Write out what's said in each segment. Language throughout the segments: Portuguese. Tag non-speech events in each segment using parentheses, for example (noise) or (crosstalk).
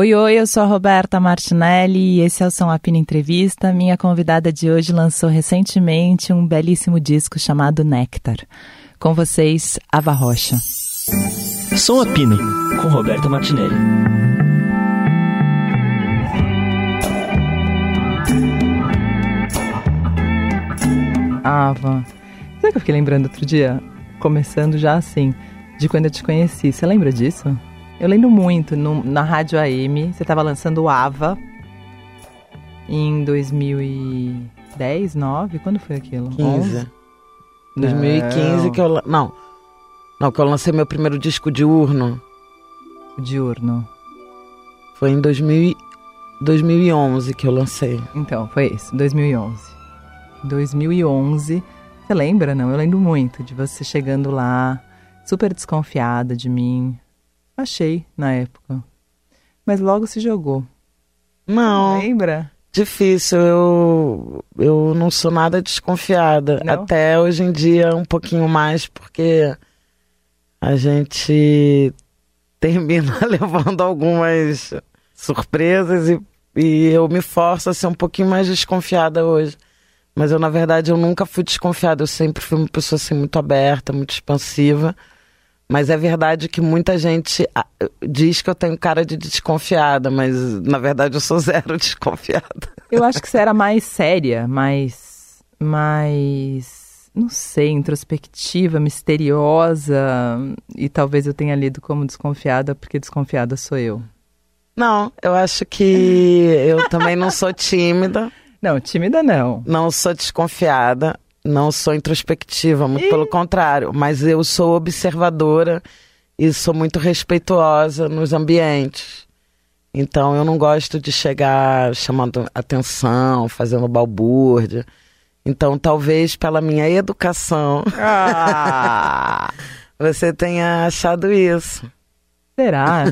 Oi, oi, eu sou a Roberta Martinelli e esse é o São Apino Entrevista. Minha convidada de hoje lançou recentemente um belíssimo disco chamado Néctar. Com vocês, Ava Rocha. Som Apino, com Roberta Martinelli. Ava, sabe que eu fiquei lembrando outro dia? Começando já assim, de quando eu te conheci. Você lembra disso? Eu lembro muito, no, na Rádio AM, você estava lançando o Ava em 2010, 9? Quando foi aquilo? 15. 11? 2015 não. que eu... Não, não, que eu lancei meu primeiro disco diurno. Diurno. Foi em 2000, 2011 que eu lancei. Então, foi isso, 2011. 2011. Você lembra, não? Eu lembro muito de você chegando lá, super desconfiada de mim, Achei na época. Mas logo se jogou. Não. Lembra? Difícil, eu, eu não sou nada desconfiada. Não? Até hoje em dia, um pouquinho mais, porque a gente termina (laughs) levando algumas surpresas e, e eu me forço a ser um pouquinho mais desconfiada hoje. Mas eu, na verdade, eu nunca fui desconfiada. Eu sempre fui uma pessoa assim, muito aberta, muito expansiva. Mas é verdade que muita gente ah, diz que eu tenho cara de desconfiada, mas na verdade eu sou (laughs) zero desconfiada. Eu acho que você era mais séria, mais. mais. não sei, introspectiva, misteriosa. E talvez eu tenha lido como desconfiada, porque desconfiada sou eu. Não, eu acho que eu também não sou tímida. Não, tímida não. Não sou desconfiada. Não sou introspectiva, muito pelo contrário, mas eu sou observadora e sou muito respeituosa nos ambientes. Então eu não gosto de chegar chamando atenção, fazendo balbúrdia. Então talvez pela minha educação ah. (laughs) você tenha achado isso. Será?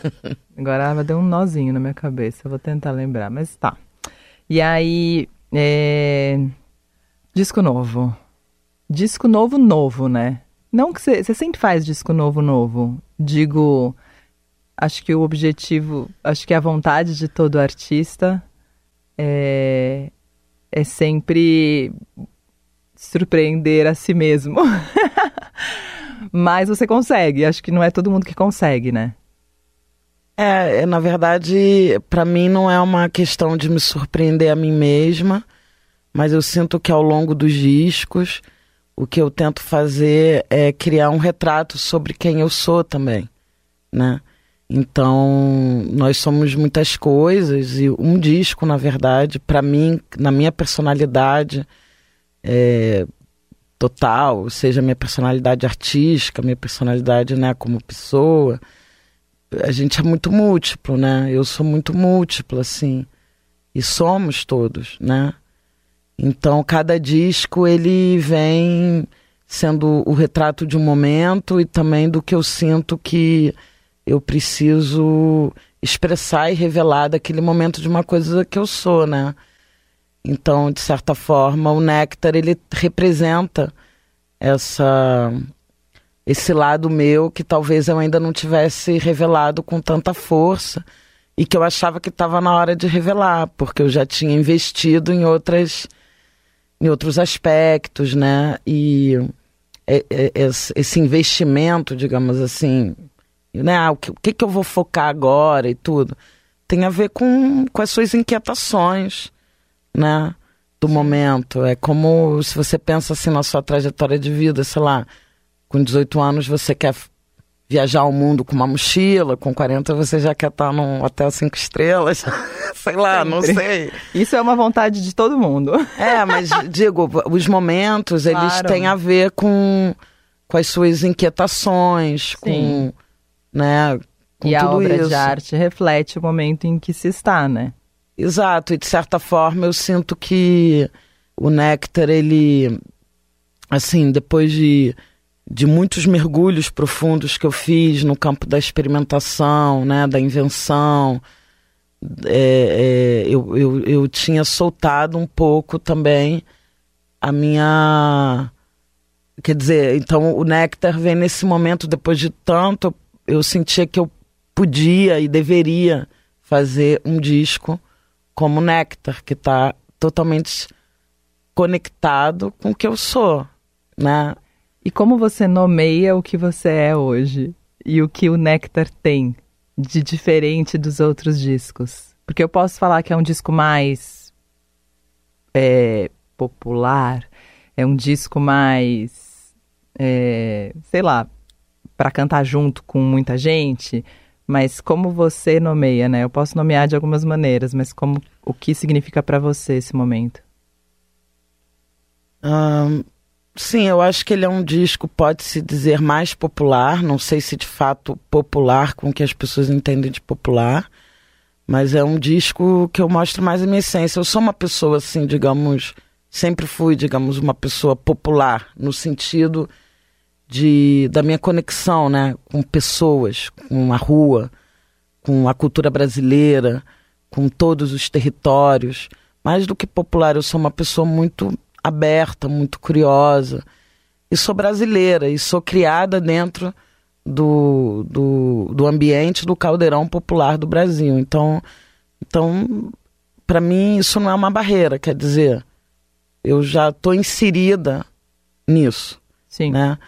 (laughs) Agora vai dar um nozinho na minha cabeça. Eu vou tentar lembrar, mas tá. E aí, é... Disco novo. Disco novo, novo, né? Não que você sempre faz disco novo, novo. Digo, acho que o objetivo, acho que a vontade de todo artista é, é sempre surpreender a si mesmo. (laughs) Mas você consegue, acho que não é todo mundo que consegue, né? É, é na verdade, para mim não é uma questão de me surpreender a mim mesma mas eu sinto que ao longo dos discos o que eu tento fazer é criar um retrato sobre quem eu sou também, né? Então, nós somos muitas coisas e um disco, na verdade, para mim, na minha personalidade é, total, seja minha personalidade artística, minha personalidade, né, como pessoa, a gente é muito múltiplo, né? Eu sou muito múltiplo, assim, e somos todos, né? Então, cada disco ele vem sendo o retrato de um momento e também do que eu sinto que eu preciso expressar e revelar daquele momento de uma coisa que eu sou, né? Então, de certa forma, o Néctar ele representa essa esse lado meu que talvez eu ainda não tivesse revelado com tanta força e que eu achava que estava na hora de revelar, porque eu já tinha investido em outras em outros aspectos, né? E é, é, esse investimento, digamos assim, né? Ah, o que, que eu vou focar agora e tudo, tem a ver com, com as suas inquietações, né? Do momento. É como se você pensa assim na sua trajetória de vida, sei lá, com 18 anos você quer viajar ao mundo com uma mochila, com 40 você já quer estar num hotel cinco estrelas. (laughs) sei lá, Sempre. não sei. Isso é uma vontade de todo mundo. É, mas (laughs) digo, os momentos, claro. eles têm a ver com, com as suas inquietações, Sim. com, né, com e tudo a obra isso. de arte reflete o momento em que se está, né? Exato, e de certa forma eu sinto que o Néctar, ele, assim, depois de, de muitos mergulhos profundos que eu fiz no campo da experimentação, né, da invenção, é, é, eu, eu, eu tinha soltado um pouco também a minha. Quer dizer, então o Nectar vem nesse momento, depois de tanto, eu sentia que eu podia e deveria fazer um disco como Nectar, que está totalmente conectado com o que eu sou, né? E como você nomeia o que você é hoje e o que o Nectar tem de diferente dos outros discos? Porque eu posso falar que é um disco mais é, popular, é um disco mais, é, sei lá, para cantar junto com muita gente, mas como você nomeia, né? Eu posso nomear de algumas maneiras, mas como o que significa para você esse momento? Um, sim, eu acho que ele é um disco, pode-se dizer, mais popular. Não sei se de fato popular com o que as pessoas entendem de popular, mas é um disco que eu mostro mais a minha essência. Eu sou uma pessoa, assim, digamos, sempre fui, digamos, uma pessoa popular, no sentido de, da minha conexão né, com pessoas, com a rua, com a cultura brasileira, com todos os territórios. Mais do que popular, eu sou uma pessoa muito aberta, muito curiosa. E sou brasileira, e sou criada dentro do, do, do ambiente do caldeirão popular do Brasil. Então, então para mim, isso não é uma barreira, quer dizer, eu já estou inserida nisso. Sim. Né?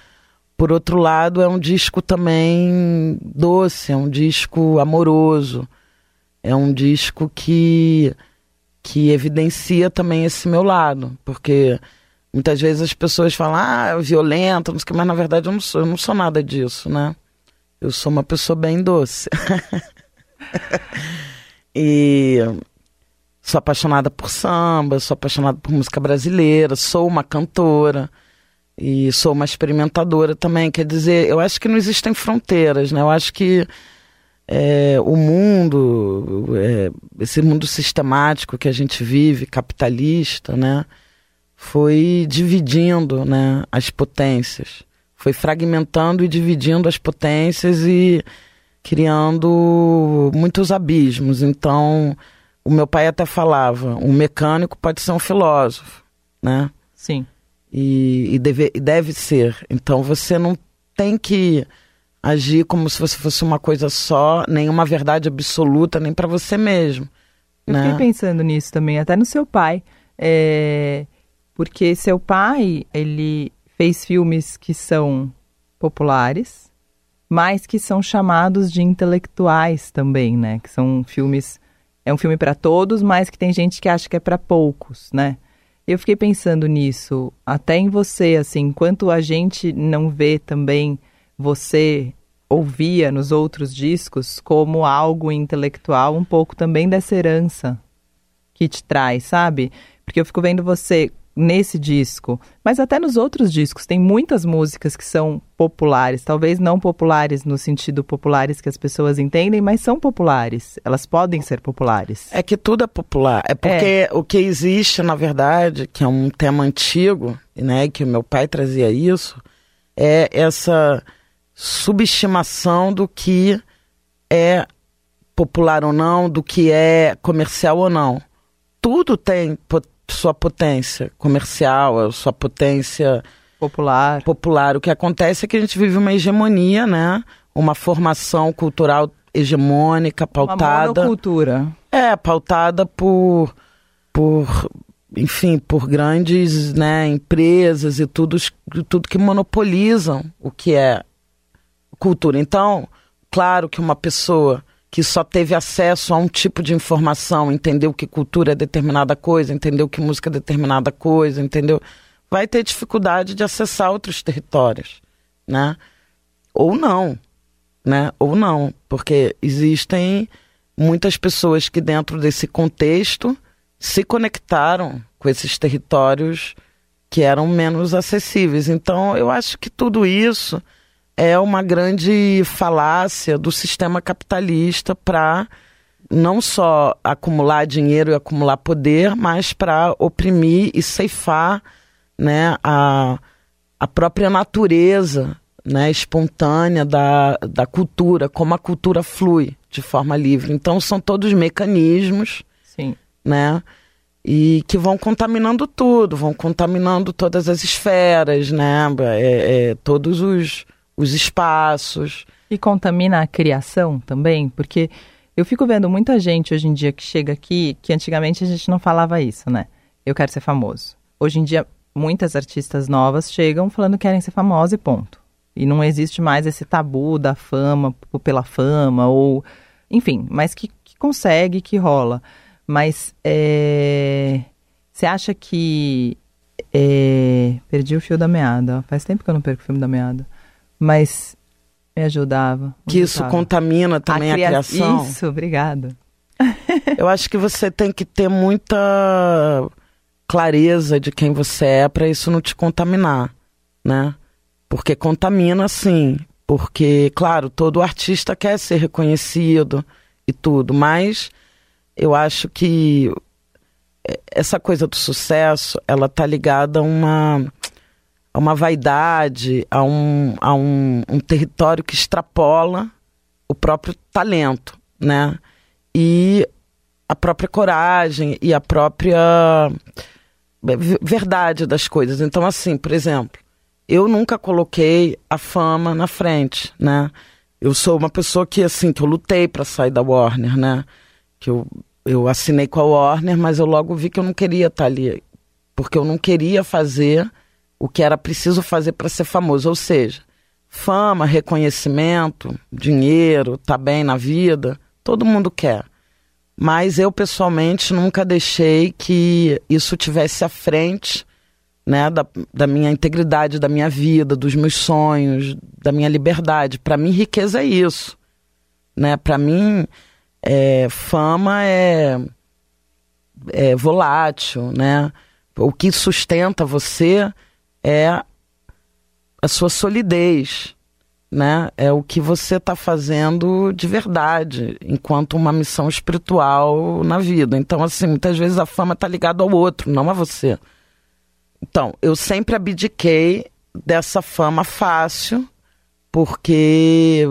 Por outro lado, é um disco também doce, é um disco amoroso, é um disco que, que evidencia também esse meu lado, porque muitas vezes as pessoas falam, ah, é violento, não sei o que, mas na verdade eu não sou, eu não sou nada disso, né? Eu sou uma pessoa bem doce. (laughs) e sou apaixonada por samba, sou apaixonada por música brasileira, sou uma cantora e sou uma experimentadora também. Quer dizer, eu acho que não existem fronteiras, né? Eu acho que é, o mundo, é, esse mundo sistemático que a gente vive, capitalista, né? Foi dividindo né, as potências. Foi fragmentando e dividindo as potências e criando muitos abismos. Então, o meu pai até falava, um mecânico pode ser um filósofo, né? Sim e, e deve, deve ser. Então você não tem que agir como se você fosse uma coisa só, nem uma verdade absoluta, nem para você mesmo. Eu né? fiquei pensando nisso também, até no seu pai. É... Porque seu pai, ele fez filmes que são populares, mas que são chamados de intelectuais também, né? Que são filmes. É um filme para todos, mas que tem gente que acha que é para poucos, né? Eu fiquei pensando nisso, até em você, assim, enquanto a gente não vê também você ouvia nos outros discos como algo intelectual, um pouco também dessa herança que te traz, sabe? Porque eu fico vendo você nesse disco, mas até nos outros discos tem muitas músicas que são populares, talvez não populares no sentido populares que as pessoas entendem, mas são populares. Elas podem ser populares. É que tudo é popular. É porque é. o que existe, na verdade, que é um tema antigo, né, que o meu pai trazia isso, é essa subestimação do que é popular ou não, do que é comercial ou não. Tudo tem sua potência comercial, sua potência popular. popular. O que acontece é que a gente vive uma hegemonia, né? Uma formação cultural hegemônica, pautada. Uma monocultura. É, pautada por, por enfim, por grandes né, empresas e tudo, tudo que monopolizam o que é cultura. Então, claro que uma pessoa que só teve acesso a um tipo de informação, entendeu que cultura é determinada coisa, entendeu que música é determinada coisa, entendeu? Vai ter dificuldade de acessar outros territórios, né? Ou não, né? Ou não, porque existem muitas pessoas que dentro desse contexto se conectaram com esses territórios que eram menos acessíveis. Então, eu acho que tudo isso é uma grande falácia do sistema capitalista para não só acumular dinheiro e acumular poder, mas para oprimir e ceifar né, a, a própria natureza né, espontânea da, da cultura, como a cultura flui de forma livre. Então são todos mecanismos Sim. né, e que vão contaminando tudo, vão contaminando todas as esferas, né, é, é, todos os os espaços. E contamina a criação também, porque Eu fico vendo muita gente hoje em dia que chega aqui, que antigamente a gente não falava isso, né? Eu quero ser famoso. Hoje em dia, muitas artistas novas chegam falando que querem ser famosas e ponto. E não existe mais esse tabu da fama pela fama, ou. Enfim, mas que, que consegue, que rola. Mas é, você acha que. É, perdi o fio da meada. Faz tempo que eu não perco o fio da meada. Mas me ajudava. Que isso contamina também a, cria... a criação. Isso, obrigada. (laughs) Eu acho que você tem que ter muita clareza de quem você é para isso não te contaminar, né? Porque contamina sim, porque claro, todo artista quer ser reconhecido e tudo, mas eu acho que essa coisa do sucesso, ela tá ligada a uma a uma vaidade, a um, a um, um território que extrapola o próprio talento, né? E a própria coragem e a própria verdade das coisas. Então, assim, por exemplo, eu nunca coloquei a fama na frente, né? Eu sou uma pessoa que, assim, que eu lutei para sair da Warner, né? Que eu, eu assinei com a Warner, mas eu logo vi que eu não queria estar ali. Porque eu não queria fazer o que era preciso fazer para ser famoso. Ou seja, fama, reconhecimento, dinheiro, tá bem na vida, todo mundo quer. Mas eu pessoalmente nunca deixei que isso tivesse à frente né, da, da minha integridade, da minha vida, dos meus sonhos, da minha liberdade. Para mim, riqueza é isso. Né? Para mim, é, fama é, é volátil. Né? O que sustenta você é a sua solidez, né? É o que você está fazendo de verdade, enquanto uma missão espiritual na vida. Então, assim, muitas vezes a fama está ligada ao outro, não a você. Então, eu sempre abdiquei dessa fama fácil, porque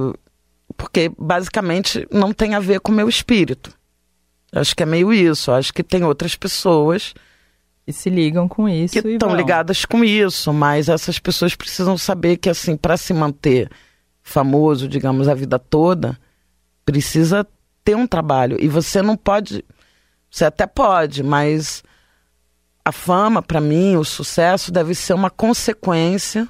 porque basicamente não tem a ver com o meu espírito. Acho que é meio isso. Acho que tem outras pessoas e se ligam com isso. Que estão ligadas com isso, mas essas pessoas precisam saber que, assim, para se manter famoso, digamos, a vida toda, precisa ter um trabalho. E você não pode. Você até pode, mas a fama, para mim, o sucesso deve ser uma consequência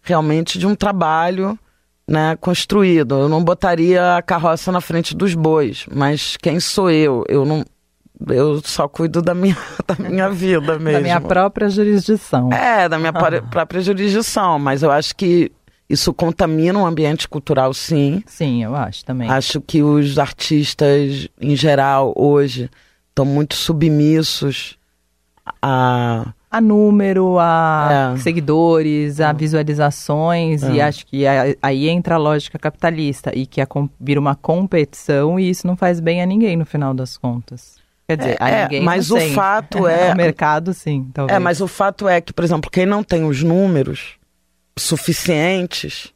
realmente de um trabalho né, construído. Eu não botaria a carroça na frente dos bois, mas quem sou eu? Eu não eu só cuido da minha, (laughs) da minha vida mesmo. Da minha própria jurisdição. É, da minha ah. própria jurisdição, mas eu acho que isso contamina o ambiente cultural, sim. Sim, eu acho também. Acho que os artistas, em geral, hoje, estão muito submissos a. A número, a é. seguidores, a visualizações, é. e acho que aí entra a lógica capitalista, e que vira uma competição, e isso não faz bem a ninguém no final das contas. Quer dizer, a é, ninguém mas o fato (laughs) é. o mercado, sim, talvez. É, mas o fato é que, por exemplo, quem não tem os números suficientes,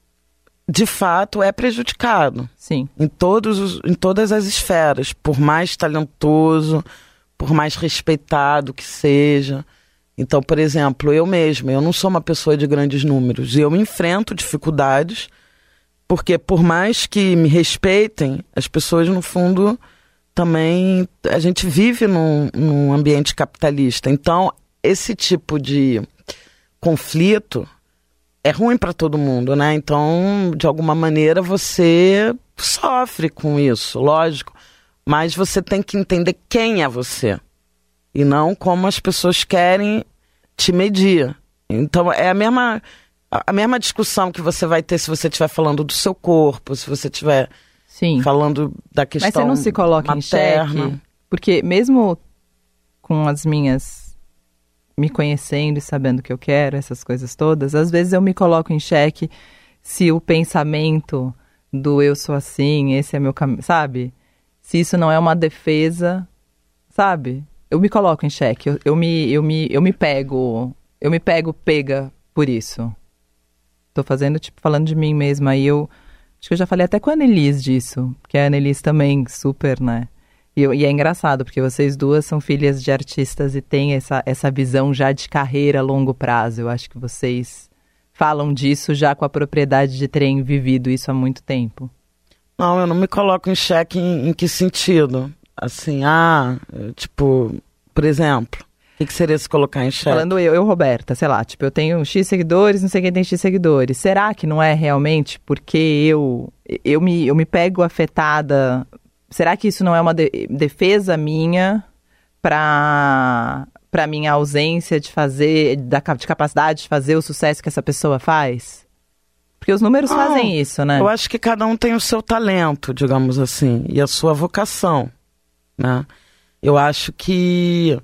de fato é prejudicado. Sim. Em, todos os, em todas as esferas, por mais talentoso, por mais respeitado que seja. Então, por exemplo, eu mesma, eu não sou uma pessoa de grandes números e eu enfrento dificuldades, porque por mais que me respeitem, as pessoas, no fundo, também a gente vive num, num ambiente capitalista. Então, esse tipo de conflito é ruim para todo mundo, né? Então, de alguma maneira, você sofre com isso, lógico. Mas você tem que entender quem é você e não como as pessoas querem te medir. Então, é a mesma, a mesma discussão que você vai ter se você estiver falando do seu corpo, se você estiver Sim. Falando da questão Mas você não se coloca materna. em xeque? Porque mesmo com as minhas me conhecendo e sabendo o que eu quero, essas coisas todas, às vezes eu me coloco em xeque se o pensamento do eu sou assim, esse é meu caminho, sabe? Se isso não é uma defesa, sabe? Eu me coloco em xeque, eu, eu, me, eu, me, eu me pego, eu me pego pega por isso. Tô fazendo, tipo, falando de mim mesma, aí eu Acho que eu já falei até com a Annelise disso, porque a Annelise também super, né? E, e, é engraçado, porque vocês duas são filhas de artistas e têm essa, essa visão já de carreira a longo prazo. Eu acho que vocês falam disso já com a propriedade de terem vivido isso há muito tempo. Não, eu não me coloco em xeque em, em que sentido? Assim, ah, tipo, por exemplo, que, que seria se colocar em xeque? Falando eu, eu, Roberta, sei lá, tipo, eu tenho X seguidores, não sei quem tem X seguidores. Será que não é realmente porque eu, eu, me, eu me pego afetada? Será que isso não é uma de, defesa minha para para minha ausência de fazer, da, de capacidade de fazer o sucesso que essa pessoa faz? Porque os números não, fazem isso, né? Eu acho que cada um tem o seu talento, digamos assim, e a sua vocação, né? Eu acho que,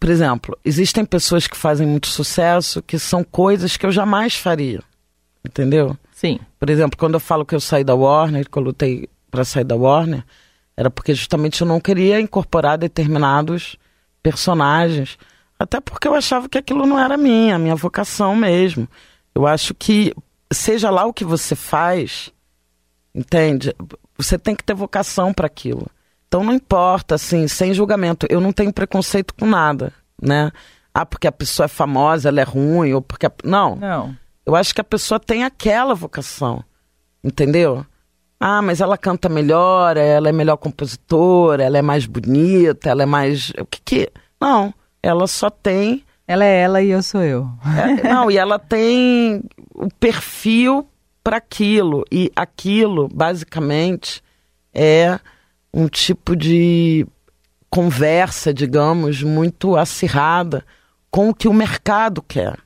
por exemplo, existem pessoas que fazem muito sucesso que são coisas que eu jamais faria, entendeu? Sim. Por exemplo, quando eu falo que eu saí da Warner, que eu lutei para sair da Warner, era porque justamente eu não queria incorporar determinados personagens. Até porque eu achava que aquilo não era minha, minha vocação mesmo. Eu acho que, seja lá o que você faz, entende? Você tem que ter vocação para aquilo. Então não importa, assim, sem julgamento. Eu não tenho preconceito com nada, né? Ah, porque a pessoa é famosa, ela é ruim, ou porque. A... Não. Não. Eu acho que a pessoa tem aquela vocação, entendeu? Ah, mas ela canta melhor, ela é melhor compositora, ela é mais bonita, ela é mais. O que que. Não, ela só tem. Ela é ela e eu sou eu. É, não, e ela tem o perfil para aquilo. E aquilo, basicamente, é um tipo de conversa, digamos, muito acirrada com o que o mercado quer.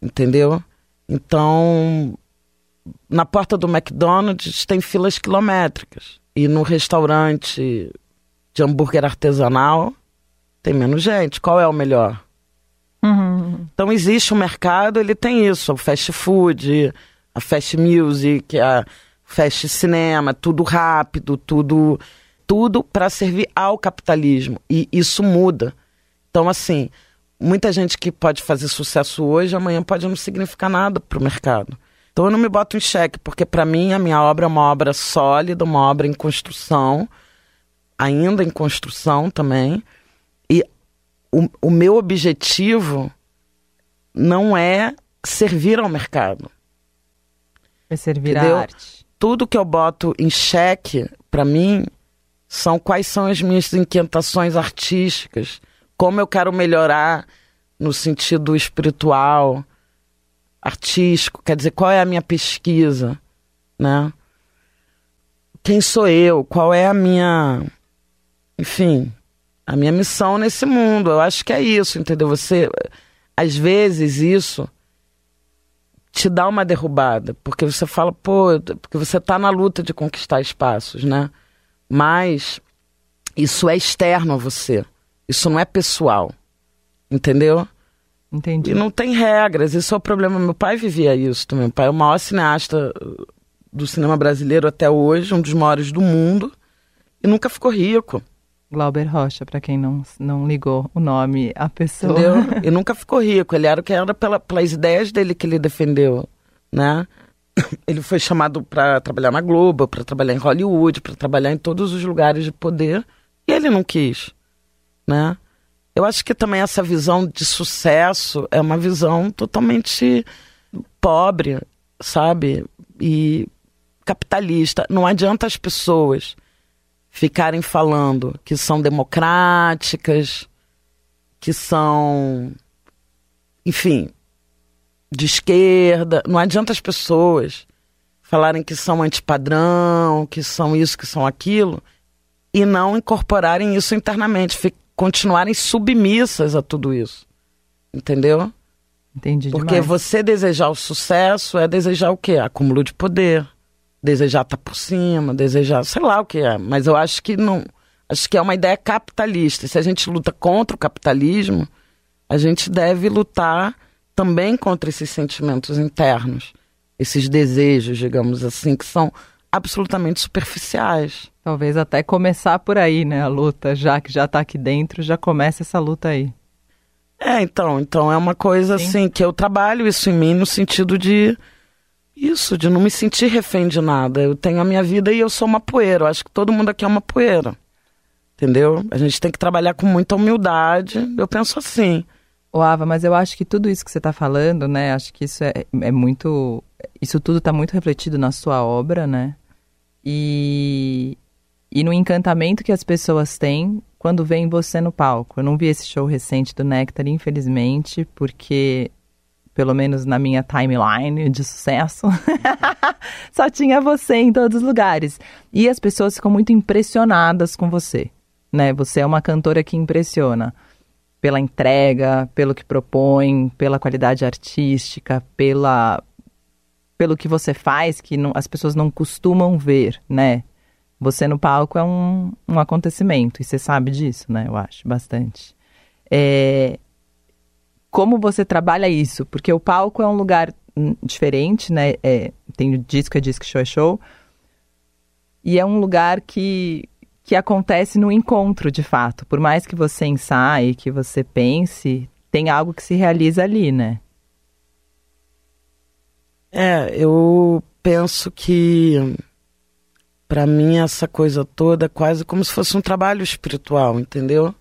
Entendeu? Então, na porta do McDonald's tem filas quilométricas. E no restaurante de hambúrguer artesanal tem menos gente. Qual é o melhor? Uhum. Então existe um mercado, ele tem isso, o fast food, a fast music, a fast cinema, tudo rápido, tudo tudo para servir ao capitalismo. E isso muda. Então assim, muita gente que pode fazer sucesso hoje, amanhã pode não significar nada para o mercado. Então eu não me boto em xeque, porque para mim a minha obra é uma obra sólida, uma obra em construção, ainda em construção também. E o, o meu objetivo não é servir ao mercado. É servir Entendeu? à arte. Tudo que eu boto em xeque, para mim, são quais são as minhas inquietações artísticas, como eu quero melhorar no sentido espiritual, artístico, quer dizer, qual é a minha pesquisa, né? Quem sou eu? Qual é a minha, enfim, a minha missão nesse mundo? Eu acho que é isso, entendeu? Você, às vezes, isso te dá uma derrubada, porque você fala, pô, porque você está na luta de conquistar espaços, né? Mas isso é externo a você, isso não é pessoal, entendeu? Entendi. E não tem regras, isso é o problema. Meu pai vivia isso também. Meu pai é o maior cineasta uh, do cinema brasileiro até hoje, um dos maiores do mundo, e nunca ficou rico. Glauber Rocha, para quem não, não ligou o nome à pessoa. Entendeu? (laughs) E nunca ficou rico. Ele era o que era pela, pelas ideias dele que ele defendeu, né? Ele foi chamado para trabalhar na Globo, para trabalhar em Hollywood, para trabalhar em todos os lugares de poder, e ele não quis, né? Eu acho que também essa visão de sucesso é uma visão totalmente pobre, sabe? E capitalista. Não adianta as pessoas ficarem falando que são democráticas, que são, enfim, de esquerda. Não adianta as pessoas falarem que são antipadrão, que são isso, que são aquilo, e não incorporarem isso internamente continuarem submissas a tudo isso. Entendeu? Entendi Porque demais. você desejar o sucesso é desejar o quê? Acúmulo de poder. Desejar estar tá por cima, desejar, sei lá o que é. Mas eu acho que não. Acho que é uma ideia capitalista. Se a gente luta contra o capitalismo, a gente deve lutar também contra esses sentimentos internos, esses desejos, digamos assim, que são absolutamente superficiais. Talvez até começar por aí, né, a luta, já que já está aqui dentro, já começa essa luta aí. É, então, então é uma coisa Sim. assim que eu trabalho isso em mim no sentido de isso, de não me sentir refém de nada. Eu tenho a minha vida e eu sou uma poeira. Eu acho que todo mundo aqui é uma poeira. Entendeu? A gente tem que trabalhar com muita humildade. Eu penso assim. O Ava, mas eu acho que tudo isso que você está falando, né? Acho que isso é, é muito. Isso tudo está muito refletido na sua obra, né? e, e no encantamento que as pessoas têm quando veem você no palco. Eu não vi esse show recente do Nectar, infelizmente, porque pelo menos na minha timeline de sucesso, (laughs) só tinha você em todos os lugares. E as pessoas ficam muito impressionadas com você, né? Você é uma cantora que impressiona pela entrega, pelo que propõe, pela qualidade artística, pela pelo que você faz que não, as pessoas não costumam ver, né? Você no palco é um, um acontecimento e você sabe disso, né? Eu acho bastante. É, como você trabalha isso? Porque o palco é um lugar hum, diferente, né? É, tem o disco, é disco, show é show. E é um lugar que, que acontece no encontro, de fato. Por mais que você ensaie, que você pense, tem algo que se realiza ali, né? É, eu penso que para mim essa coisa toda é quase como se fosse um trabalho espiritual, entendeu?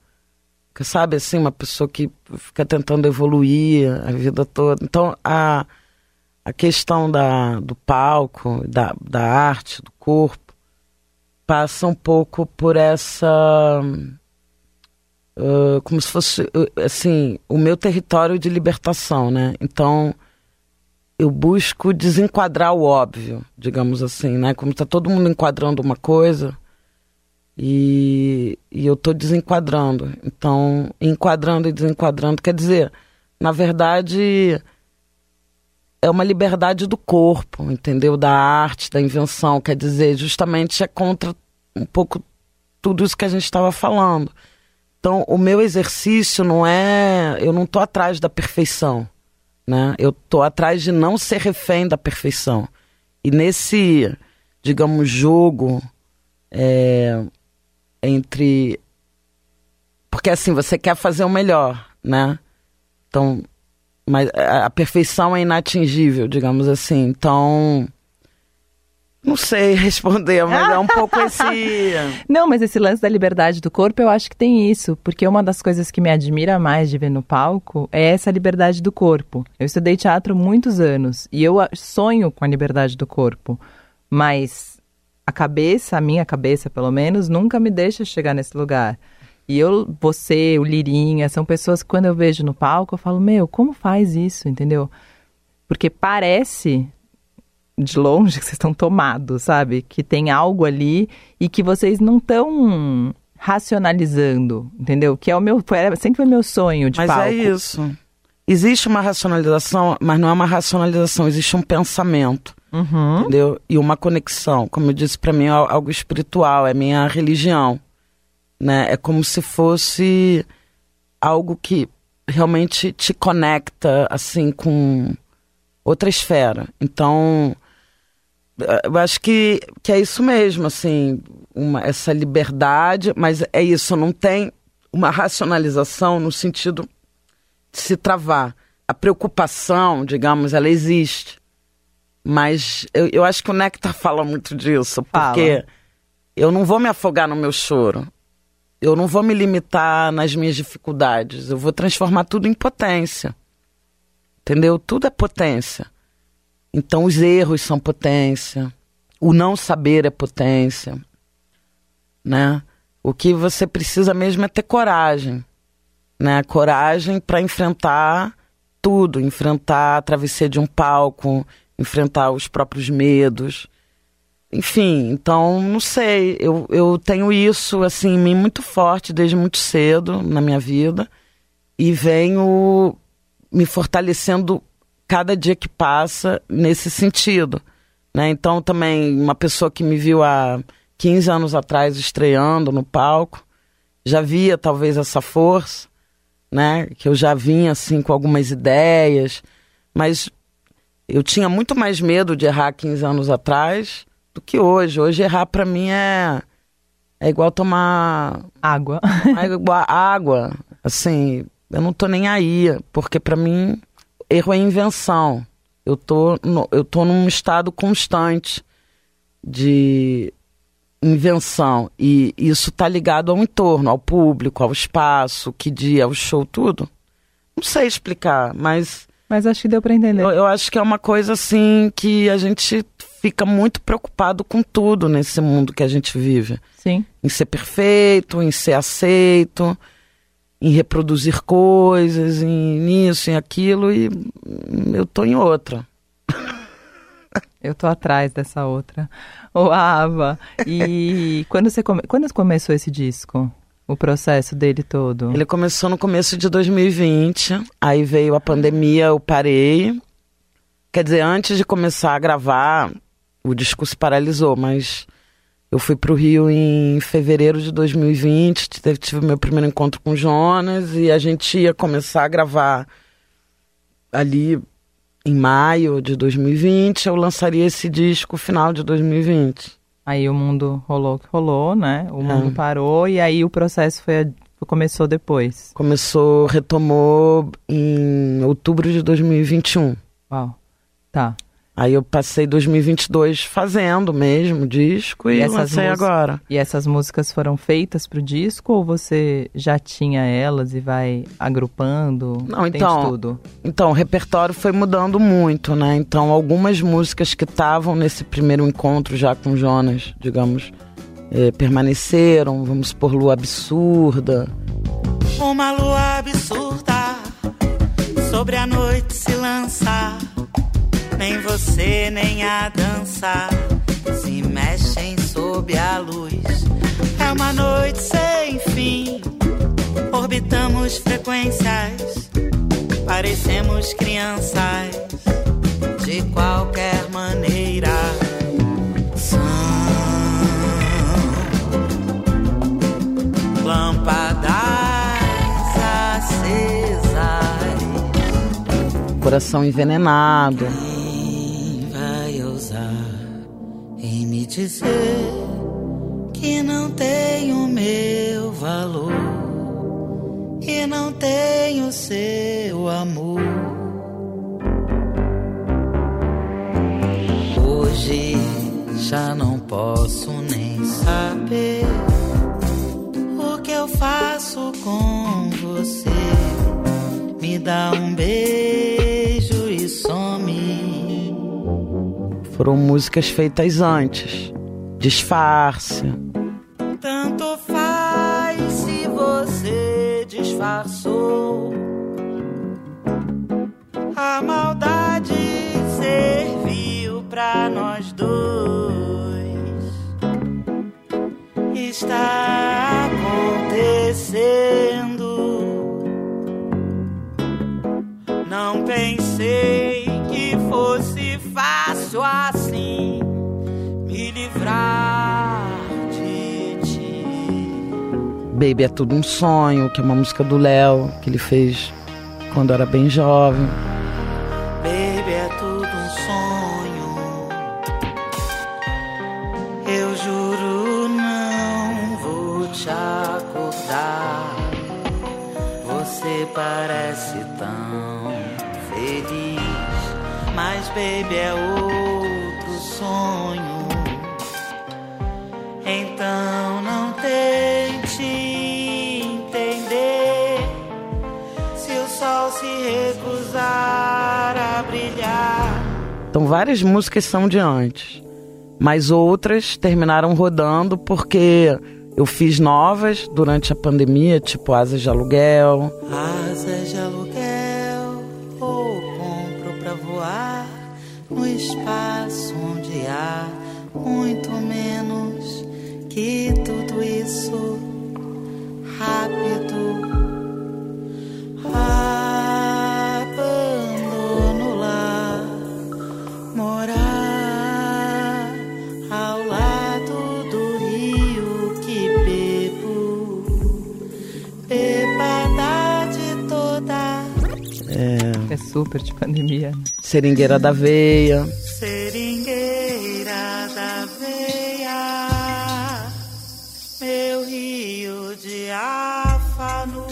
sabe assim, uma pessoa que fica tentando evoluir a vida toda. Então, a, a questão da, do palco, da, da arte, do corpo, passa um pouco por essa. Uh, como se fosse, assim, o meu território de libertação, né? Então, eu busco desenquadrar o óbvio, digamos assim, né? Como está todo mundo enquadrando uma coisa e, e eu estou desenquadrando. Então, enquadrando e desenquadrando, quer dizer, na verdade, é uma liberdade do corpo, entendeu? Da arte, da invenção. Quer dizer, justamente é contra um pouco tudo isso que a gente estava falando. Então, o meu exercício não é. Eu não estou atrás da perfeição. Né? Eu estou atrás de não ser refém da perfeição. E nesse, digamos, jogo é, entre. Porque assim, você quer fazer o melhor, né? Então, mas a perfeição é inatingível, digamos assim. Então, não sei (laughs) responder, mas é um pouco esse. (laughs) Não, mas esse lance da liberdade do corpo, eu acho que tem isso, porque uma das coisas que me admira mais de ver no palco é essa liberdade do corpo. Eu estudei teatro muitos anos e eu sonho com a liberdade do corpo, mas a cabeça, a minha cabeça pelo menos, nunca me deixa chegar nesse lugar. E eu, você, o Lirinha, são pessoas que quando eu vejo no palco, eu falo, meu, como faz isso, entendeu? Porque parece de longe (laughs) que vocês estão tomados, sabe? Que tem algo ali e que vocês não estão racionalizando, entendeu? Que é o meu, sempre foi meu sonho de mas palco. Mas é isso. Existe uma racionalização, mas não é uma racionalização, existe um pensamento. Uhum. Entendeu? E uma conexão, como eu disse, para mim é algo espiritual, é minha religião. Né? É como se fosse algo que realmente te conecta assim com outra esfera. Então, eu acho que, que é isso mesmo, assim, uma, essa liberdade, mas é isso, não tem uma racionalização no sentido de se travar. A preocupação, digamos, ela existe. Mas eu, eu acho que o Nectar fala muito disso, porque fala. eu não vou me afogar no meu choro. Eu não vou me limitar nas minhas dificuldades. Eu vou transformar tudo em potência. Entendeu? Tudo é potência. Então os erros são potência. O não saber é potência. Né? O que você precisa mesmo é ter coragem. Né? Coragem para enfrentar tudo, enfrentar a travessia de um palco, enfrentar os próprios medos. Enfim, então, não sei, eu, eu tenho isso assim em mim muito forte desde muito cedo na minha vida e venho me fortalecendo cada dia que passa nesse sentido. Né? Então, também, uma pessoa que me viu há 15 anos atrás estreando no palco, já via talvez essa força, né? que eu já vinha assim com algumas ideias, mas eu tinha muito mais medo de errar 15 anos atrás do que hoje. Hoje errar para mim é é igual tomar água. É igual água. Assim, eu não tô nem aí, porque para mim erro é invenção. Eu tô no, eu tô num estado constante de invenção e isso tá ligado ao entorno, ao público, ao espaço, que dia, ao show, tudo. Não sei explicar, mas mas acho que deu para entender. Eu, eu, acho que é uma coisa assim que a gente fica muito preocupado com tudo nesse mundo que a gente vive. Sim. Em ser perfeito, em ser aceito, em reproduzir coisas, em nisso, em aquilo, e eu tô em outra. Eu tô atrás dessa outra. Ô, Ava, e (laughs) quando você come... quando começou esse disco? O processo dele todo? Ele começou no começo de 2020, aí veio a pandemia, eu parei. Quer dizer, antes de começar a gravar, o disco se paralisou, mas eu fui para o Rio em fevereiro de 2020, tive, meu primeiro encontro com o Jonas e a gente ia começar a gravar ali em maio de 2020. Eu lançaria esse disco final de 2020. Aí o mundo rolou que rolou, né? O mundo é. parou e aí o processo foi começou depois. Começou, retomou em outubro de 2021. Uau. Tá. Aí eu passei 2022 fazendo mesmo disco e, e lancei agora. E essas músicas foram feitas para o disco ou você já tinha elas e vai agrupando? Não, então, tudo? então o repertório foi mudando muito, né? Então algumas músicas que estavam nesse primeiro encontro já com Jonas, digamos, é, permaneceram. Vamos por Lua Absurda. Uma lua absurda sobre a noite se lança nem você nem a dança se mexem sob a luz. É uma noite sem fim. Orbitamos frequências, parecemos crianças de qualquer maneira. São lâmpadas acesas, coração envenenado. Dizer que não tenho meu valor e não tenho seu amor. Hoje já não posso nem saber o que eu faço com você. Me dá um beijo foram músicas feitas antes. Disfarce. Tanto faz se você disfarçou. A maldade serviu pra nós dois. Está Baby é tudo um sonho, que é uma música do Léo que ele fez quando era bem jovem. Baby é tudo um sonho. Eu juro não vou te acordar. Você parece tão feliz mas baby é outro Então várias músicas são de antes, mas outras terminaram rodando porque eu fiz novas durante a pandemia, tipo Asas de Aluguel. Asas de Aluguel no espaço onde há muito menos que tudo isso super de pandemia. Seringueira da Veia. Seringueira da Veia, meu rio de áfano,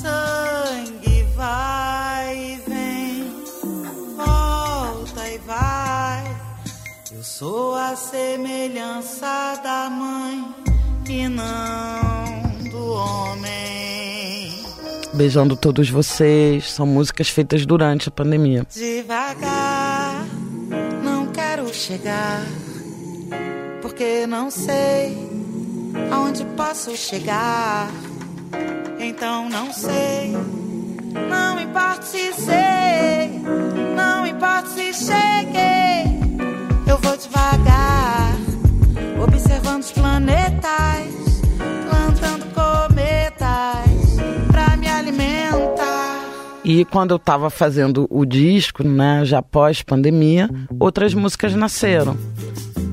sangue vai e vem, volta e vai. Eu sou a semelhança da mãe e não beijando todos vocês. São músicas feitas durante a pandemia. Devagar, não quero chegar, porque não sei aonde posso chegar. Então não sei, não importa se sei, não importa se cheguei. Eu vou devagar, observando os planetas, E quando eu tava fazendo o disco, né, já pós pandemia, outras músicas nasceram.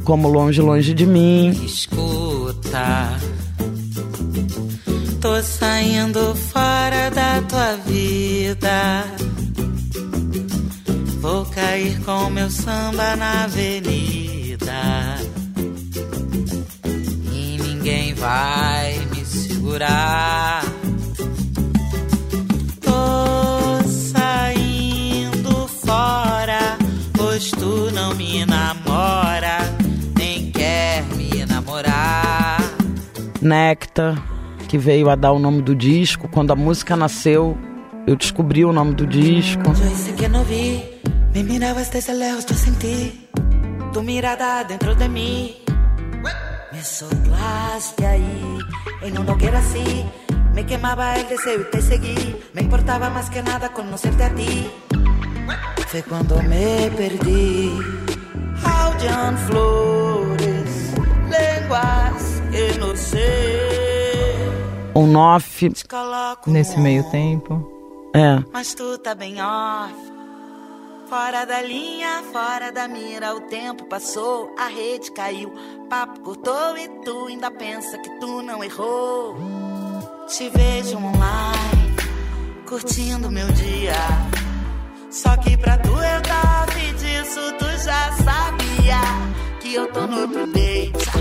Como Longe, Longe de Mim. Escuta, tô saindo fora da tua vida. Vou cair com meu samba na avenida. E ninguém vai me segurar. Tu não me namora, nem quer me namorar. Nectar, que veio a dar o nome do disco. Quando a música nasceu, eu descobri o nome do disco. Yo hice que no vi, me mirabas desde lejos, yo sentí tu mirada dentro de mí. Me soplaste ahí, en una hoguera así. Me quemaba el deseo y te seguí. Me importaba más que nada conocerte a ti. Fue cuando me perdí. Aullan flores, lenguas que no sé. O Noff, Te coloco Nesse um meio tempo. é. mas tu tá bem off. Fora da linha, fora da mira, o tempo passou, a rede caiu, papo cortou e tu ainda pensa que tu não errou. Te vejo online, curtindo meu dia. Só que pra tu eu tava disso tu já sabia que eu tô no outro date.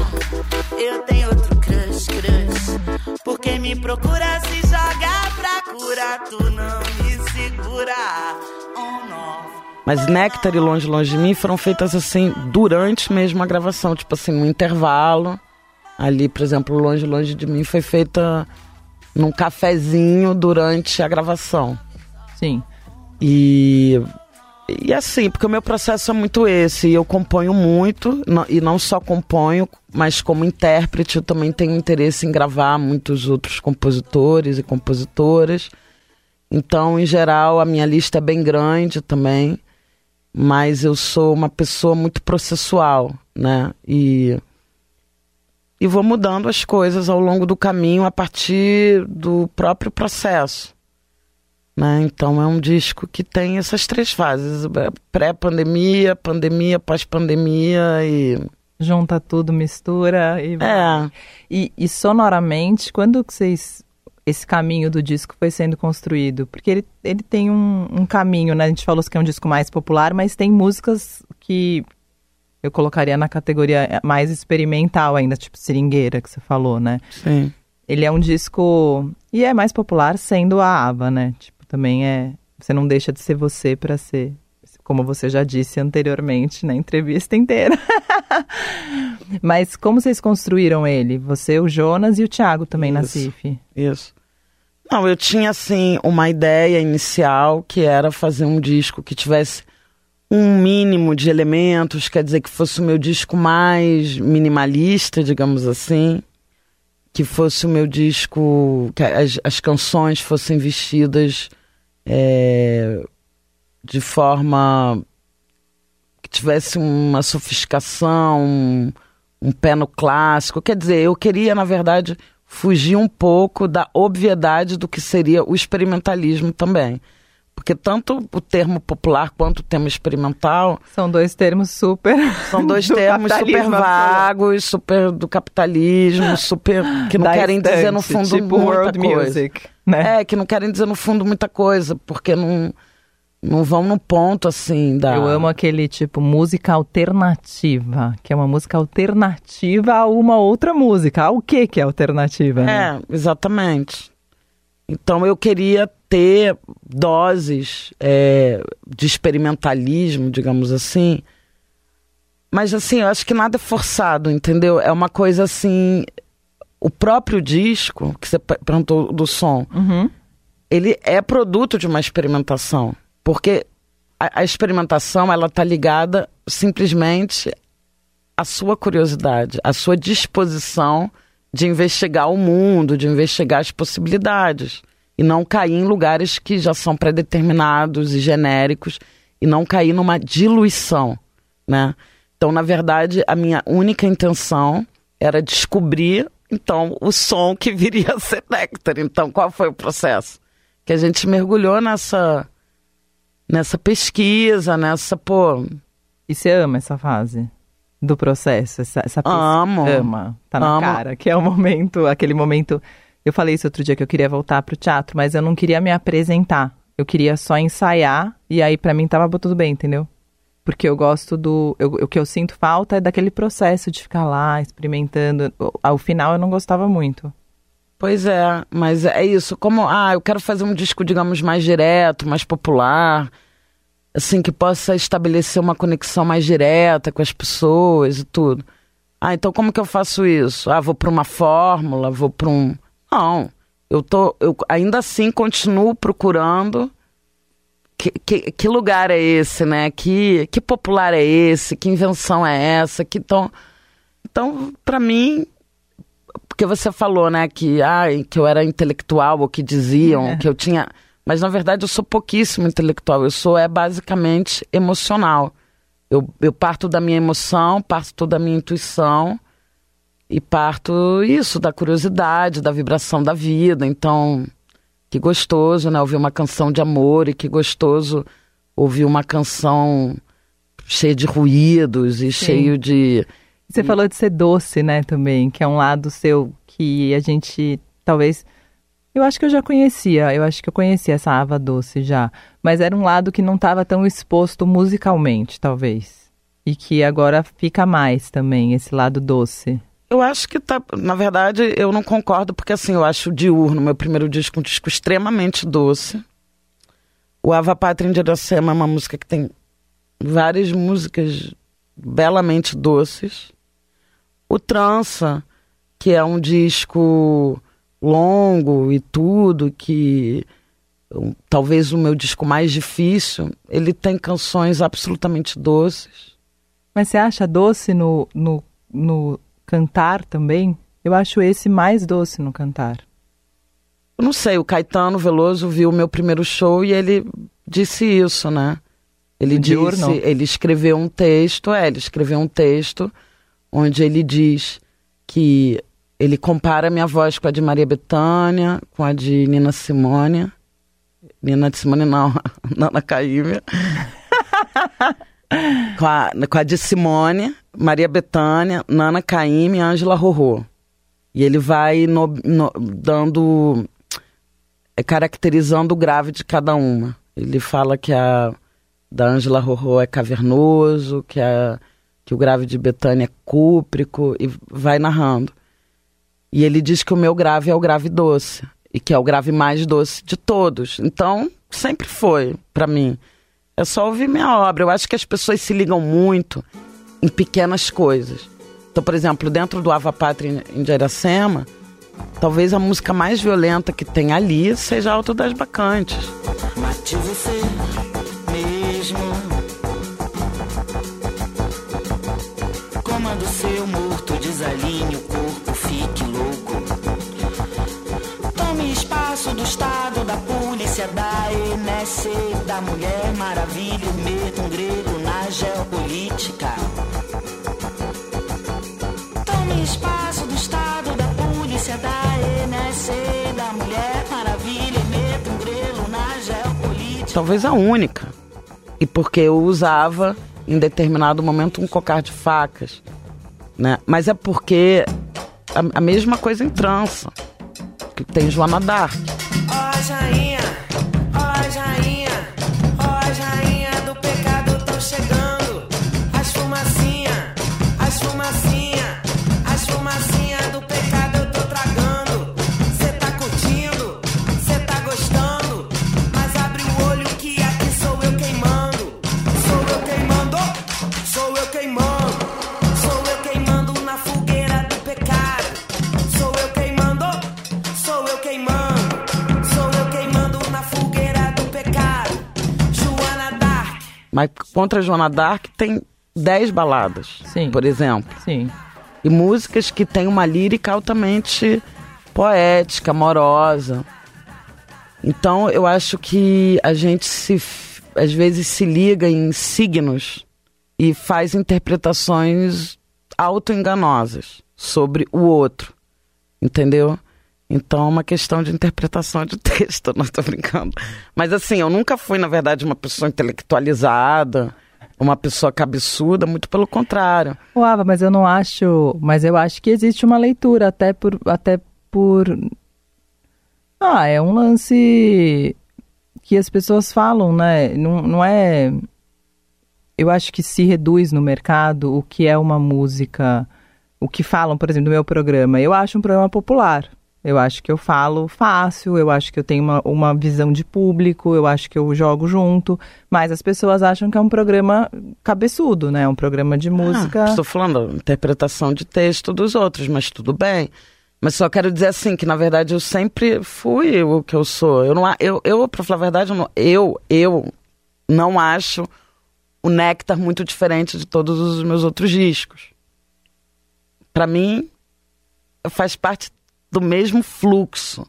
Eu tenho outro crush, crush. Porque me procura se jogar pra curar, tu não me segura. Oh, não. Mas Nectar e Longe, Longe de Mim foram feitas assim durante mesmo a gravação, tipo assim, no intervalo. Ali, por exemplo, Longe, Longe de Mim foi feita num cafezinho durante a gravação. Sim. E, e assim, porque o meu processo é muito esse. Eu componho muito, e não só componho, mas como intérprete eu também tenho interesse em gravar muitos outros compositores e compositoras. Então, em geral, a minha lista é bem grande também, mas eu sou uma pessoa muito processual, né? E, e vou mudando as coisas ao longo do caminho a partir do próprio processo. Né? Então é um disco que tem essas três fases: é pré-pandemia, pandemia, pós-pandemia e. Junta tudo, mistura e. É, E, e sonoramente, quando vocês. Esse caminho do disco foi sendo construído? Porque ele, ele tem um, um caminho, né? A gente falou que é um disco mais popular, mas tem músicas que eu colocaria na categoria mais experimental ainda, tipo Seringueira, que você falou, né? sim. Ele é um disco. E é mais popular sendo a Ava, né? Tipo, também é. Você não deixa de ser você pra ser. Como você já disse anteriormente na entrevista inteira. (laughs) Mas como vocês construíram ele? Você, o Jonas e o Thiago também na Isso. CIF. Isso. Não, eu tinha assim uma ideia inicial que era fazer um disco que tivesse um mínimo de elementos, quer dizer que fosse o meu disco mais minimalista, digamos assim, que fosse o meu disco, que as, as canções fossem vestidas é, de forma que tivesse uma sofisticação, um, um pé no clássico. Quer dizer, eu queria, na verdade, fugir um pouco da obviedade do que seria o experimentalismo também. Porque tanto o termo popular quanto o termo experimental São dois termos super. são (laughs) dois do termos super absoluto. vagos, super do capitalismo, (laughs) super que não Da querem dizer no fundo tipo muita world coisa. music, né? É, que não querem dizer no fundo muita coisa, porque não, não vão no ponto assim da. Eu amo aquele tipo música alternativa, que é uma música alternativa a uma outra música. Ao que que é alternativa? né? É, exatamente. Então eu queria ter doses é, de experimentalismo, digamos assim. Mas assim, eu acho que nada é forçado, entendeu? É uma coisa assim. O próprio disco, que você pe- perguntou do som, Uhum. ele é produto de uma experimentação. Porque a, a experimentação, ela tá ligada simplesmente a sua curiosidade, a sua disposição de investigar o mundo, de investigar as possibilidades e não cair em lugares que já são pré-determinados e genéricos e não cair numa diluição, né? Então, na verdade, a minha única intenção era descobrir então o som que (laughs) viria a ser néctar. Então, qual foi o processo? Que a gente mergulhou nessa nessa pesquisa, nessa pô. E você ama essa fase do processo, essa, essa pesquisa? Amo. Ama, tá na Amo. cara, que é o momento, aquele momento. Eu falei isso outro dia que eu queria voltar pro teatro, mas eu não queria me apresentar. Eu queria só ensaiar e aí pra mim tava tudo bem, entendeu? Porque eu gosto do. eu- o que eu sinto falta é daquele processo de ficar lá experimentando. Ao final eu não gostava muito. Pois é, mas é isso. Como, ah, eu quero fazer um disco, digamos, mais direto, mais popular, assim, que possa estabelecer uma conexão mais direta com as pessoas e tudo. Ah, então como que eu faço isso? Ah, vou para uma fórmula, vou para um. Não, eu tô, eu ainda assim continuo procurando que, que, que lugar é esse, né? Que, que popular é esse? Que invenção é essa? Que então, então para mim, porque você falou, né, que, ai, que eu era intelectual, ou que diziam É. que eu tinha. Mas na verdade eu sou pouquíssimo intelectual, eu sou é basicamente emocional. Eu, eu parto da minha emoção, parto da minha intuição e parto isso, da curiosidade, da vibração da vida. Então, que gostoso, né, ouvir uma canção de amor e que gostoso ouvir uma canção cheia de ruídos e cheio de. Você falou de ser doce, né, também, que é um lado seu que a gente talvez. Eu acho que eu já conhecia, eu acho que eu conhecia essa Ava doce já, mas era um lado que não estava tão exposto musicalmente, talvez. E que agora fica mais também, esse lado doce. Eu acho que tá. Na verdade, eu não concordo, porque assim, eu acho o Diurno, meu primeiro disco, um disco extremamente doce. O Ava Pátria em Iracema é uma música que tem várias músicas belamente doces. O Trança, que é um disco longo e tudo, que talvez o meu disco mais difícil, ele tem canções absolutamente doces. Mas você acha doce no, no, no cantar também? Eu acho esse mais doce no cantar. Eu não sei, o Caetano Veloso viu o meu primeiro show e ele disse isso, né? Ele disse, ele escreveu um texto, é, ele escreveu um texto onde ele diz que ele compara minha voz com a de Maria Bethânia, com a de Nina Simone. Nina Simone não, (laughs) Nana Caymmi. (laughs) com, a, com a de Simone, Maria Bethânia, Nana Caymmi e Ângela Rorô. E ele vai no- no- dando é, caracterizando o grave de cada uma. Ele fala que a da Ângela Rorô é cavernoso, que, a, que o grave de Betânia é cúprico, e vai narrando. E ele diz que o meu grave é o grave doce, e que é o grave mais doce de todos. Então, sempre foi para mim. É só ouvir minha obra. Eu acho que as pessoas se ligam muito em pequenas coisas. Então, por exemplo, dentro do Ava Pátria em Iracema, talvez a música mais violenta que tem ali seja Alto das Bacantes. Mate você mesmo. Comando seu morto, desalinhe o corpo, fique louco. Tome espaço do Estado, da polícia, da ENS, da Mulher Maravilha, meta um grego na geopolítica. Da ENS, da Mulher Maravilha, meta um grelo na geopolítica. Talvez a única. E porque eu usava em determinado momento um cocar de facas. Né? Mas é porque a, a mesma coisa em trança. Que tem Joana Dark. Ó contra Joana Dark tem 10 baladas, Sim. por exemplo. Sim. E músicas que têm uma lírica altamente poética, amorosa. Então eu acho que a gente se às vezes se liga em signos e faz interpretações autoenganosas sobre o outro. Entendeu? Então é uma questão de interpretação de (laughs) texto, não tô brincando. Mas assim, eu nunca fui, na verdade, uma pessoa intelectualizada, uma pessoa cabeçuda, muito pelo contrário. Ô, Ava, mas eu não acho. Mas eu acho que existe uma leitura, até por. Até por... Ah, é um lance que as pessoas falam, né? Não, não é. Eu acho que se reduz no mercado o que é uma música. O que falam, por exemplo, do meu programa. Eu acho um programa popular. Eu acho que eu falo fácil, eu acho que eu tenho uma, uma visão de público, eu acho que eu jogo junto, mas as pessoas acham que é um programa cabeçudo, né? Um programa de música. Ah, estou falando da interpretação de texto dos outros, mas tudo bem. Mas só quero dizer assim, que na verdade eu sempre fui o que eu sou. Eu, não, eu, eu para falar a verdade, eu, não- eu, eu não acho o Néctar muito diferente de todos os meus outros discos. Para mim, faz parte do mesmo fluxo,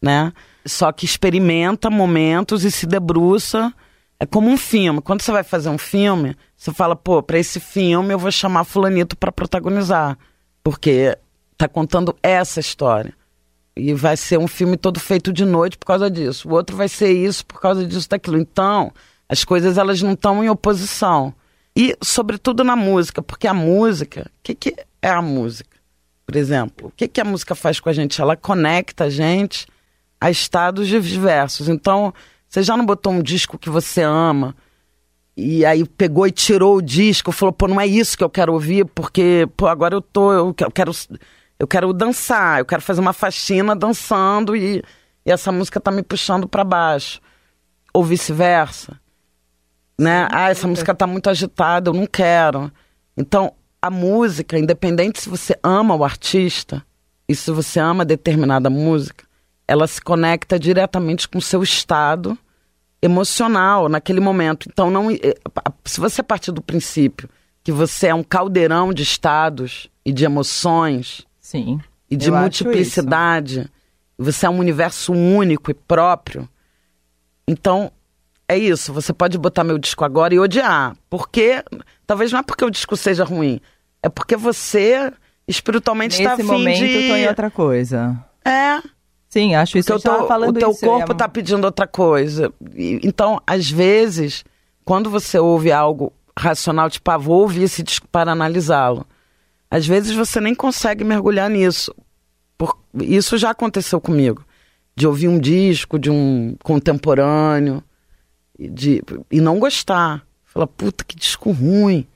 né? Só que experimenta momentos e se debruça. É como um filme. Quando você vai fazer um filme, você fala, pô, para esse filme eu vou chamar fulanito para protagonizar, porque tá contando essa história. E vai ser um filme todo feito de noite por causa disso. O outro vai ser isso por causa disso, daquilo. Então, as coisas elas não estão em oposição. E, sobretudo, na música, porque a música, o que, que é a música? Por exemplo, o que, que a música faz com a gente? Ela conecta a gente a estados diversos. Então, você já não botou um disco que você ama e aí pegou e tirou o disco, falou, pô, não é isso que eu quero ouvir, porque, pô, agora eu tô, eu que- eu quero, eu quero dançar, eu quero fazer uma faxina dançando e, e essa música tá me puxando para baixo. Ou vice-versa. Né? Ah, essa música tá muito agitada, eu não quero. Então, a música, independente se você ama o artista e se você ama determinada música, ela se conecta diretamente com o seu estado emocional naquele momento. Então, não, eh, se você partir do princípio que você é um caldeirão de estados e de emoções Sim. e de multiplicidade, você é um universo único e próprio, então é isso. Você pode botar meu disco agora e odiar. Porque, talvez não é porque o disco seja ruim, é porque você espiritualmente está Nesse afim momento de... eu tô em outra coisa. É, Sim, acho isso. porque Eu teu, falando o teu isso, corpo está pedindo outra coisa. E- então, às vezes, quando você ouve algo racional, tipo, ah, vou ouvir esse disco para analisá-lo. Às vezes você nem consegue mergulhar nisso. Por- Isso já aconteceu comigo. De ouvir um disco de um contemporâneo de, e não gostar. Falar, puta, que disco ruim.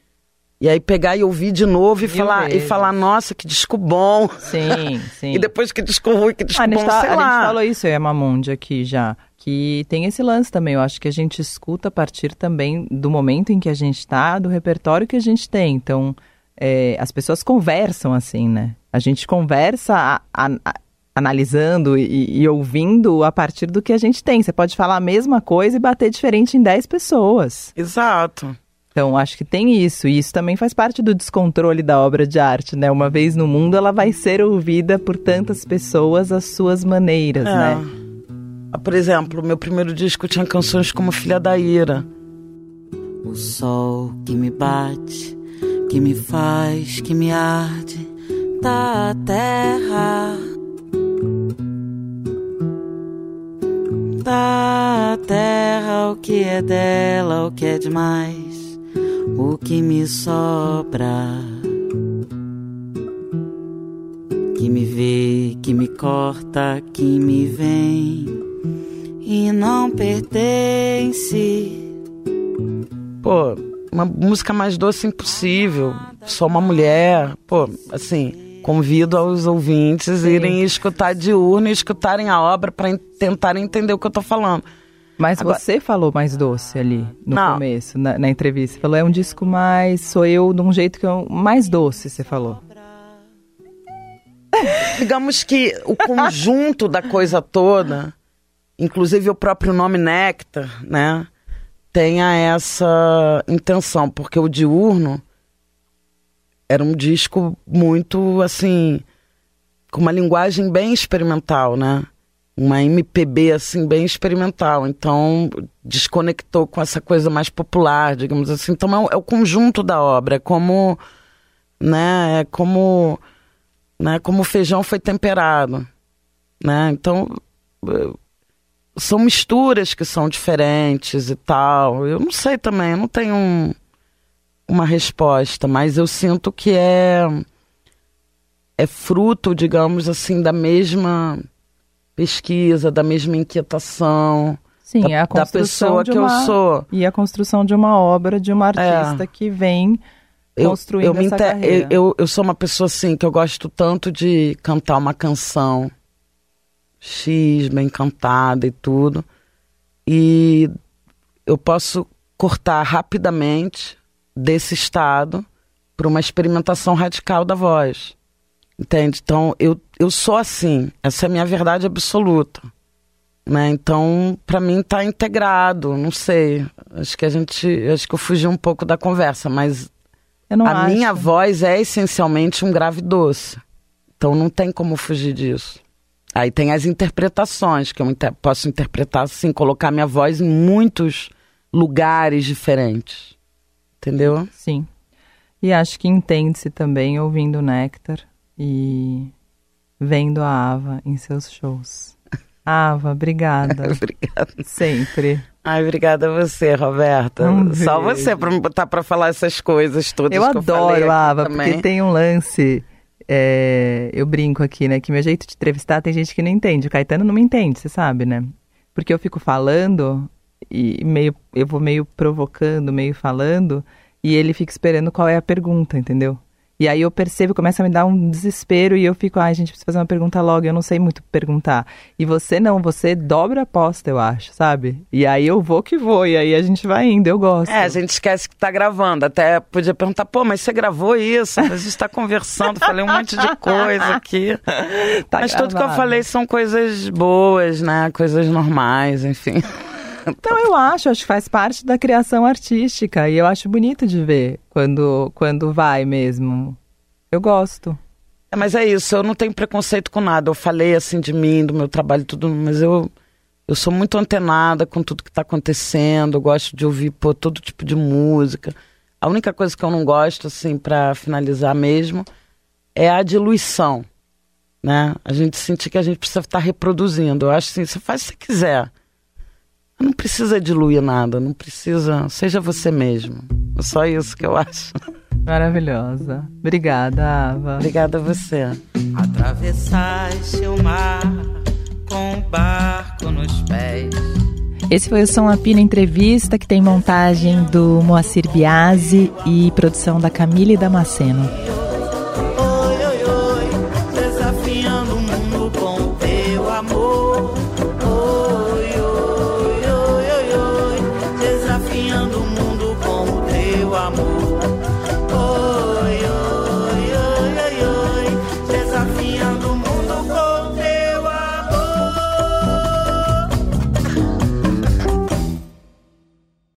E aí pegar e ouvir de novo e Mil falar, e falar, nossa, que disco bom. Sim, (laughs) sim. E depois que disco ruim, que disco Ah, a, bom, tá- sei a lá. gente falou isso, eu e a Mamonde aqui já. Que tem esse lance também. Eu acho que a gente escuta a partir também do momento em que a gente está, do repertório que a gente tem. Então, é, as pessoas conversam assim, né? A gente conversa a- a- a- analisando e, e ouvindo a partir do que a gente tem. Você pode falar a mesma coisa e bater diferente em 10 pessoas. Exato. Então, acho que tem isso. E isso também faz parte do descontrole da obra de arte, né? Uma vez no mundo, ela vai ser ouvida por tantas pessoas às suas maneiras, É. né? Ah, Por exemplo, meu primeiro disco tinha canções como Filha da Ira. O sol que me bate, que me faz, que me arde da terra. Da terra, o que é dela, o que é demais, o que me sobra. Que me vê, que me corta, que me vem e não pertence. Pô, uma música mais doce impossível. Só uma mulher. Pô, assim, convido aos ouvintes a irem escutar diurno e escutarem a obra para tentarem entender o que eu tô falando. Mas Agora- você falou mais doce ali no Não. começo, na, na entrevista. Você falou, é um disco mais. Sou eu de um jeito que eu. Mais doce, você falou. (laughs) Digamos que o conjunto da coisa toda, inclusive o próprio nome Néctar, né? tenha essa intenção, porque o diurno era um disco muito assim com uma linguagem bem experimental, né? Uma MPB assim bem experimental, então desconectou com essa coisa mais popular, digamos assim. Então é o, é o conjunto da obra, é como, né? É como, né? Como o feijão foi temperado, né? Então são misturas que são diferentes e tal. Eu não sei também, eu não tenho um, uma resposta, mas eu sinto que é é fruto, digamos assim, da mesma pesquisa, da mesma inquietação. Sim, da, é a construção da pessoa que uma, eu sou. E a construção de uma obra de uma artista É. que vem Eu, construindo eu, me essa carreira. eu, eu, eu sou uma pessoa assim que eu gosto tanto de cantar uma canção X, bem cantada e tudo. E eu posso cortar rapidamente desse estado para uma experimentação radical da voz. Entende? Então, eu, eu sou assim. Essa é a minha verdade absoluta. Né? Então, para mim tá integrado, não sei. Acho que a gente, acho que eu fugi um pouco da conversa, mas a acho. minha voz é essencialmente um grave doce. Então não tem como fugir disso. Aí tem as interpretações, que eu inter- posso interpretar assim, colocar minha voz em muitos lugares diferentes. Entendeu? Sim. E acho que entende-se também ouvindo o Néctar e vendo a Ava em seus shows. Ava, obrigada. (laughs) Obrigada. Sempre. Ai, obrigada a você, Roberta. Um Só beijo. você para me botar para falar essas coisas todas Eu que eu falei adoro aqui a Ava, também. porque tem um lance. é, eu brinco aqui, né? Que meu jeito de entrevistar tem gente que não entende. O Caetano não me entende, você sabe, né? Porque eu fico falando e meio, eu vou meio provocando, meio falando, e ele fica esperando qual é a pergunta, entendeu? E aí eu percebo, começa a me dar um desespero e eu fico, ai, gente, precisa fazer uma pergunta logo, eu não sei muito perguntar. E você não, você dobra a aposta, eu acho, sabe? E aí eu vou que vou, e aí a gente vai indo, eu gosto. É, a gente esquece que tá gravando. Até podia perguntar, pô, mas você gravou isso? A gente tá conversando, falei um monte de coisa aqui. (laughs) Tá mas tudo que eu gravado. falei são coisas boas, né? Coisas normais, enfim. Então eu acho, acho que faz parte da criação artística e eu acho bonito de ver quando, quando vai mesmo. Eu gosto. É, mas é isso, eu não tenho preconceito com nada. Eu falei assim de mim, do meu trabalho tudo, mas eu, eu sou muito antenada com tudo que está acontecendo. Eu gosto de ouvir pô, todo tipo de música. A única coisa que eu não gosto, assim, para finalizar mesmo, é a diluição. Né? A gente sentir que a gente precisa estar reproduzindo. Eu acho assim, você faz se você quiser. Não precisa diluir nada, não precisa. Seja você mesmo. É só isso que eu acho. Maravilhosa. Obrigada, Ava. Obrigada a você. Atravessaste o mar com o barco nos pés. Esse foi o Som Apina Entrevista, que tem montagem do Moacir Biasi e produção da Camille Damasceno.